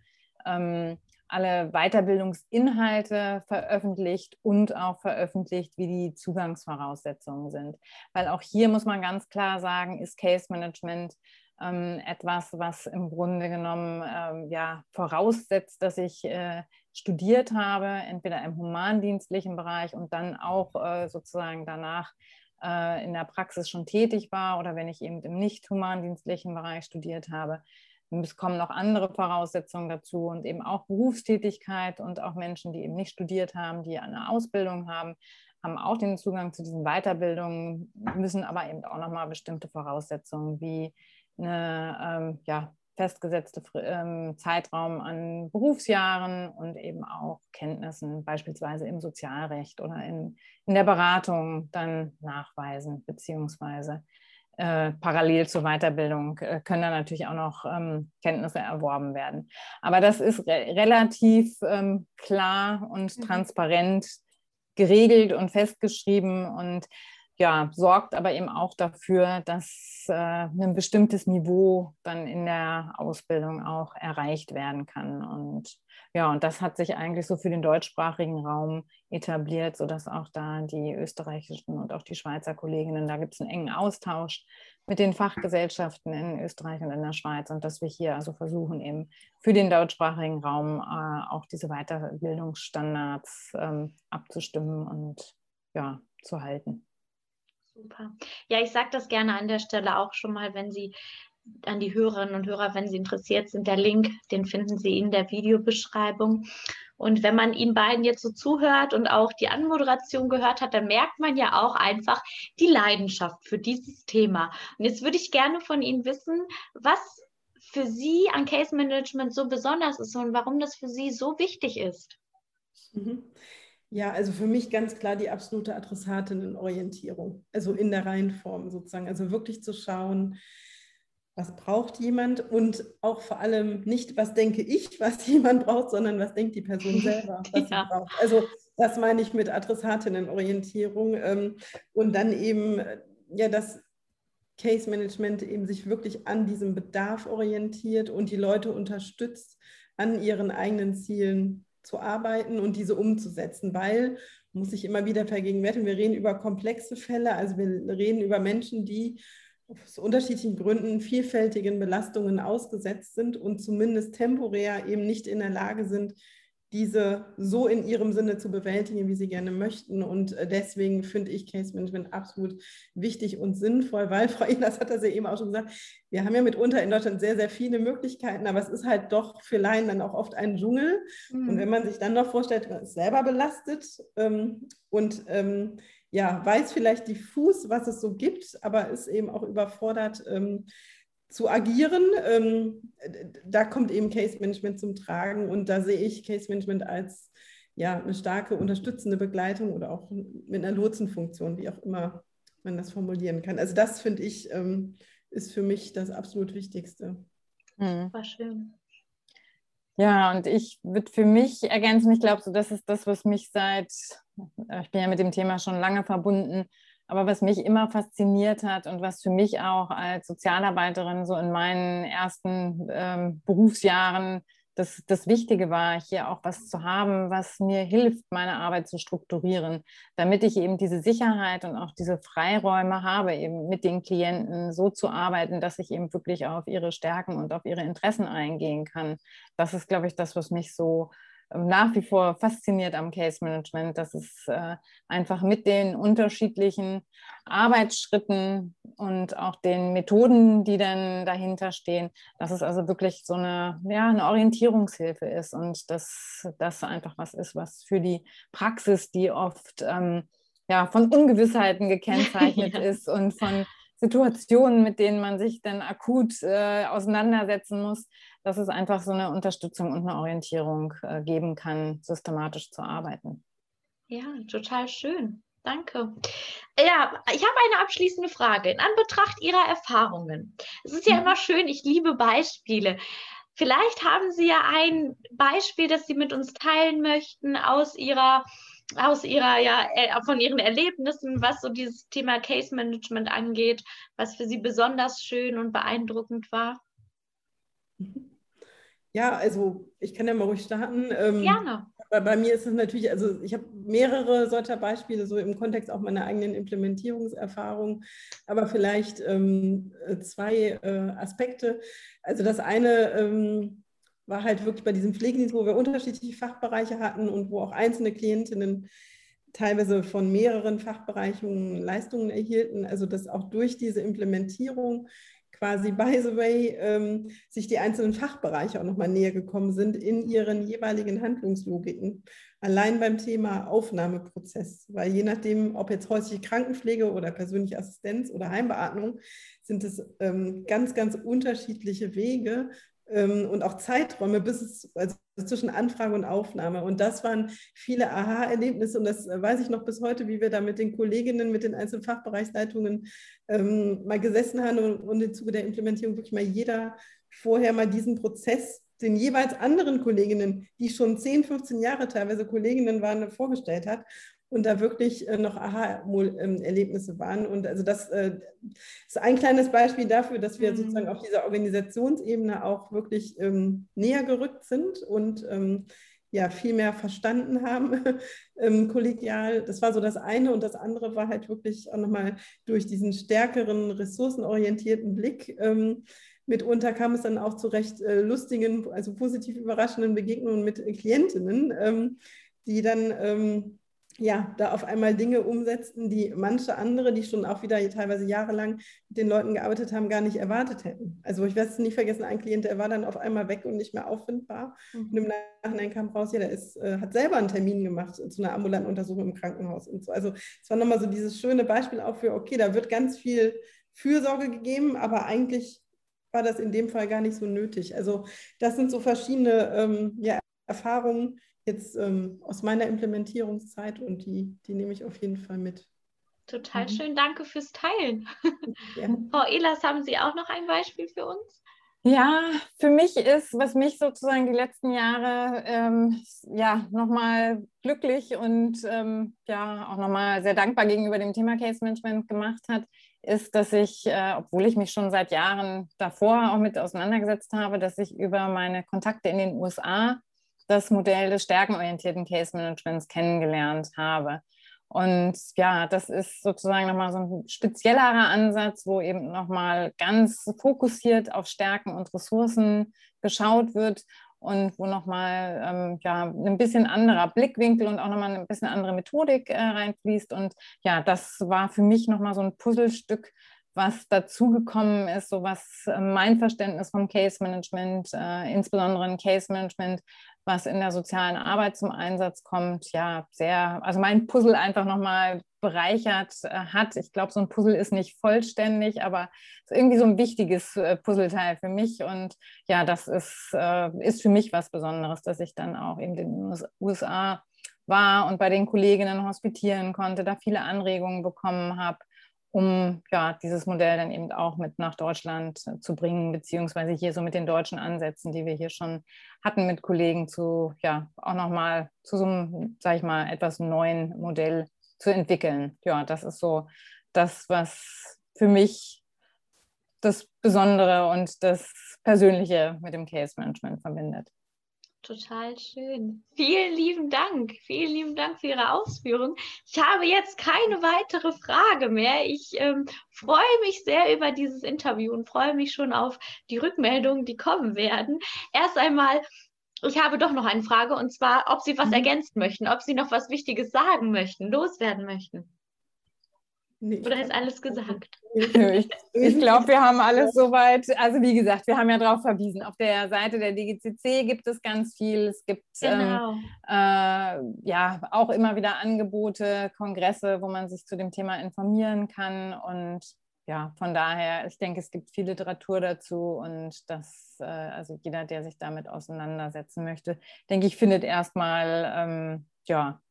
ähm, alle Weiterbildungsinhalte veröffentlicht und auch veröffentlicht, wie die Zugangsvoraussetzungen sind. Weil auch hier muss man ganz klar sagen, ist Case Management ähm, etwas, was im Grunde genommen ähm, ja, voraussetzt, dass ich äh, studiert habe, entweder im humandienstlichen Bereich und dann auch äh, sozusagen danach äh, in der Praxis schon tätig war oder wenn ich eben im nicht humandienstlichen Bereich studiert habe. Es kommen noch andere Voraussetzungen dazu und eben auch Berufstätigkeit und auch Menschen, die eben nicht studiert haben, die eine Ausbildung haben, haben auch den Zugang zu diesen Weiterbildungen, müssen aber eben auch nochmal bestimmte Voraussetzungen wie eine ähm, ja, festgesetzte ähm, Zeitraum an Berufsjahren und eben auch Kenntnissen, beispielsweise im Sozialrecht oder in, in der Beratung, dann nachweisen, beziehungsweise äh, parallel zur Weiterbildung äh, können dann natürlich auch noch ähm, Kenntnisse erworben werden. Aber das ist re relativ ähm, klar und mhm. transparent geregelt und festgeschrieben und ja, sorgt aber eben auch dafür, dass äh, ein bestimmtes Niveau dann in der Ausbildung auch erreicht werden kann. Und ja, und das hat sich eigentlich so für den deutschsprachigen Raum etabliert, sodass auch da die österreichischen und auch die Schweizer Kolleginnen, da gibt es einen engen Austausch mit den Fachgesellschaften in Österreich und in der Schweiz und dass wir hier also versuchen, eben für den deutschsprachigen Raum äh, auch diese Weiterbildungsstandards ähm, abzustimmen und ja, zu halten. Super. Ja, ich sage das gerne an der Stelle auch schon mal, wenn Sie an die Hörerinnen und Hörer, wenn Sie interessiert sind, der Link, den finden Sie in der Videobeschreibung. Und wenn man Ihnen beiden jetzt so zuhört und auch die Anmoderation gehört hat, dann merkt man ja auch einfach die Leidenschaft für dieses Thema. Und jetzt würde ich gerne von Ihnen wissen, was für Sie an Case Management so besonders ist und warum das für Sie so wichtig ist. Mhm. Ja, also für mich ganz klar die absolute Adressatinnenorientierung, also in der Reihenform sozusagen. Also wirklich zu schauen, was braucht jemand und auch vor allem nicht, was denke ich, was jemand braucht, sondern was denkt die Person selber, was ja. sie braucht. Also das meine ich mit Adressatinnenorientierung ähm, und dann eben, ja, das Case Management eben sich wirklich an diesem Bedarf orientiert und die Leute unterstützt, an ihren eigenen Zielen zu arbeiten und diese umzusetzen, weil, muss ich immer wieder vergegenwärtigen, wir reden über komplexe Fälle, also wir reden über Menschen, die aus unterschiedlichen Gründen vielfältigen Belastungen ausgesetzt sind und zumindest temporär eben nicht in der Lage sind, diese so in ihrem Sinne zu bewältigen, wie sie gerne möchten. Und äh, deswegen finde ich Case Management absolut wichtig und sinnvoll, weil Frau Inas hat das ja eben auch schon gesagt, wir haben ja mitunter in Deutschland sehr, sehr viele Möglichkeiten, aber es ist halt doch für Laien dann auch oft ein Dschungel. Mhm. Und wenn man sich dann noch vorstellt, man ist selber belastet ähm, und ähm, ja, weiß vielleicht diffus, was es so gibt, aber ist eben auch überfordert, ähm, zu agieren. Ähm, da kommt eben Case Management zum Tragen und da sehe ich Case Management als ja, eine starke unterstützende Begleitung oder auch mit einer Lotsenfunktion, wie auch immer man das formulieren kann. Also das finde ich ähm, ist für mich das absolut Wichtigste. Mhm. War schön. Ja, und ich würde für mich ergänzen, ich glaube, so das ist das, was mich seit, ich bin ja mit dem Thema schon lange verbunden, aber was mich immer fasziniert hat und was für mich auch als Sozialarbeiterin so in meinen ersten ähm, Berufsjahren das, das Wichtige war, hier auch was zu haben, was mir hilft, meine Arbeit zu strukturieren, damit ich eben diese Sicherheit und auch diese Freiräume habe, eben mit den Klienten so zu arbeiten, dass ich eben wirklich auf ihre Stärken und auf ihre Interessen eingehen kann. Das ist, glaube ich, das, was mich so nach wie vor fasziniert am Case Management, dass es äh, einfach mit den unterschiedlichen Arbeitsschritten und auch den Methoden, die dann dahinter stehen, dass es also wirklich so eine, ja, eine Orientierungshilfe ist und dass das einfach was ist, was für die Praxis, die oft ähm, ja, von Ungewissheiten gekennzeichnet ja. ist und von Situationen, mit denen man sich dann akut äh, auseinandersetzen muss, dass es einfach so eine Unterstützung und eine Orientierung äh, geben kann, systematisch zu arbeiten. Ja, total schön. Danke. Ja, ich habe eine abschließende Frage. In Anbetracht Ihrer Erfahrungen. Es ist ja mhm. immer schön, ich liebe Beispiele. Vielleicht haben Sie ja ein Beispiel, das Sie mit uns teilen möchten aus Ihrer aus ihrer, ja, äh, von ihren Erlebnissen, was so dieses Thema Case Management angeht, was für sie besonders schön und beeindruckend war? Ja, also ich kann ja mal ruhig starten. Ähm, Gerne. Bei, bei, mir ist es natürlich, also ich habe mehrere solcher Beispiele, so im Kontext auch meiner eigenen Implementierungserfahrung, aber vielleicht ähm, zwei äh, Aspekte. Also das eine, ähm, war halt wirklich bei diesem Pflegedienst, wo wir unterschiedliche Fachbereiche hatten und wo auch einzelne Klientinnen teilweise von mehreren Fachbereichen Leistungen erhielten. Also dass auch durch diese Implementierung quasi by the way ähm, sich die einzelnen Fachbereiche auch nochmal näher gekommen sind in ihren jeweiligen Handlungslogiken. Allein beim Thema Aufnahmeprozess, weil je nachdem, ob jetzt häusliche Krankenpflege oder persönliche Assistenz oder Heimbeatmung, sind es ähm, ganz, ganz unterschiedliche Wege, und auch Zeiträume bis es, also zwischen Anfrage und Aufnahme. Und das waren viele Aha-Erlebnisse und das weiß ich noch bis heute, wie wir da mit den Kolleginnen, mit den einzelnen Fachbereichsleitungen ähm, mal gesessen haben und, und im Zuge der Implementierung wirklich mal jeder vorher mal diesen Prozess den jeweils anderen Kolleginnen, die schon 10, 15 Jahre teilweise Kolleginnen waren, vorgestellt hat und da wirklich äh, noch Aha-Erlebnisse waren. Und also das äh, ist ein kleines Beispiel dafür, dass wir mhm. sozusagen auf dieser Organisationsebene auch wirklich ähm, näher gerückt sind und ähm, ja viel mehr verstanden haben, ähm, kollegial. Das war so das eine. Und das andere war halt wirklich auch nochmal durch diesen stärkeren, ressourcenorientierten Blick. Ähm, mitunter kam es dann auch zu recht äh, lustigen, also positiv überraschenden Begegnungen mit Klientinnen, ähm, die dann ja, da auf einmal Dinge umsetzten, die manche andere, die schon auch wieder teilweise jahrelang mit den Leuten gearbeitet haben, gar nicht erwartet hätten. Also ich werde es nicht vergessen, ein Klient, der war dann auf einmal weg und nicht mehr auffindbar. Mhm. Und im Nachhinein kam raus, ja, der ist, äh, hat selber einen Termin gemacht zu einer ambulanten Untersuchung im Krankenhaus und so. Also es war nochmal so dieses schöne Beispiel auch für, okay, da wird ganz viel Fürsorge gegeben, aber eigentlich war das in dem Fall gar nicht so nötig. Also das sind so verschiedene ähm, ja, Erfahrungen, jetzt ähm, aus meiner Implementierungszeit und die, die nehme ich auf jeden Fall mit. Total mhm. schön, danke fürs Teilen. Ja. Frau Elas, haben Sie auch noch ein Beispiel für uns? Ja, für mich ist, was mich sozusagen die letzten Jahre ähm, ja nochmal glücklich und ähm, ja auch nochmal sehr dankbar gegenüber dem Thema Case Management gemacht hat, ist, dass ich, äh, obwohl ich mich schon seit Jahren davor auch mit auseinandergesetzt habe, dass ich über meine Kontakte in den USA das Modell des stärkenorientierten Case Managements kennengelernt habe. Und ja, das ist sozusagen nochmal so ein speziellerer Ansatz, wo eben nochmal ganz fokussiert auf Stärken und Ressourcen geschaut wird und wo nochmal ähm, ja, ein bisschen anderer Blickwinkel und auch nochmal ein bisschen andere Methodik äh, reinfließt. Und ja, das war für mich nochmal so ein Puzzlestück, was dazugekommen ist, so was äh, mein Verständnis vom Case Management, äh, insbesondere ein Case Management, was in der sozialen Arbeit zum Einsatz kommt, ja, sehr, also mein Puzzle einfach nochmal bereichert äh, hat. Ich glaube, so ein Puzzle ist nicht vollständig, aber ist irgendwie so ein wichtiges äh, Puzzleteil für mich. Und ja, das ist, äh, ist für mich was Besonderes, dass ich dann auch in den USA war und bei den Kolleginnen hospitieren konnte, da viele Anregungen bekommen habe um ja, dieses Modell dann eben auch mit nach Deutschland äh, zu bringen, beziehungsweise hier so mit den deutschen Ansätzen, die wir hier schon hatten mit Kollegen, zu ja auch nochmal zu so einem, sag ich mal, etwas neuen Modell zu entwickeln. Ja, das ist so das, was für mich das Besondere und das Persönliche mit dem Case Management verbindet. Total schön. Vielen lieben Dank. Vielen lieben Dank für Ihre Ausführung. Ich habe jetzt keine weitere Frage mehr. Ich ähm, freue mich sehr über dieses Interview und freue mich schon auf die Rückmeldungen, die kommen werden. Erst einmal, ich habe doch noch eine Frage und zwar, ob Sie was mhm. ergänzen möchten, ob Sie noch was Wichtiges sagen möchten, loswerden möchten. Nee, Oder ist alles gesagt? Ich, ich glaube, wir haben alles soweit. Also wie gesagt, wir haben ja darauf verwiesen. Auf der Seite der DGCC gibt es ganz viel. Es gibt ähm, genau. ähm, äh, ja auch immer wieder Angebote, Kongresse, wo man sich zu dem Thema informieren kann. Und ja, von daher, ich denke, es gibt viel Literatur dazu und das, äh, also jeder, der sich damit auseinandersetzen möchte, denke ich, findet erstmal ähm, ja,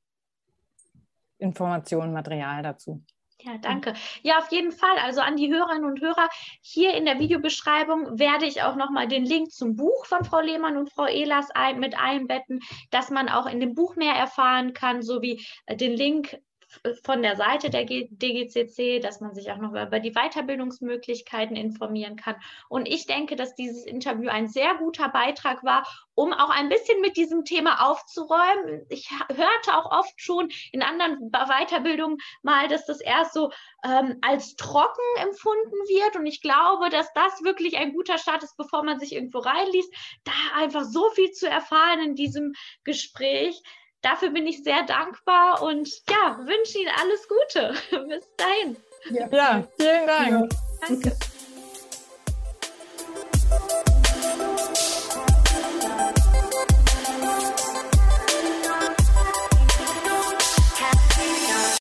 Informationen, Material dazu. Ja, danke. Ja, auf jeden Fall. Also an die Hörerinnen und Hörer, hier in der Videobeschreibung werde ich auch nochmal den Link zum Buch von Frau Lehmann und Frau Ehlers ein, mit einbetten, dass man auch in dem Buch mehr erfahren kann, sowie äh, den Link von der Seite der DGCC, dass man sich auch noch über die Weiterbildungsmöglichkeiten informieren kann. Und ich denke, dass dieses Interview ein sehr guter Beitrag war, um auch ein bisschen mit diesem Thema aufzuräumen. Ich hörte auch oft schon in anderen Weiterbildungen mal, dass das erst so ähm, als trocken empfunden wird. Und ich glaube, dass das wirklich ein guter Start ist, bevor man sich irgendwo reinliest, da einfach so viel zu erfahren in diesem Gespräch. Dafür bin ich sehr dankbar und ja, wünsche Ihnen alles Gute. Bis dahin. Ja, ja vielen Dank. Danke.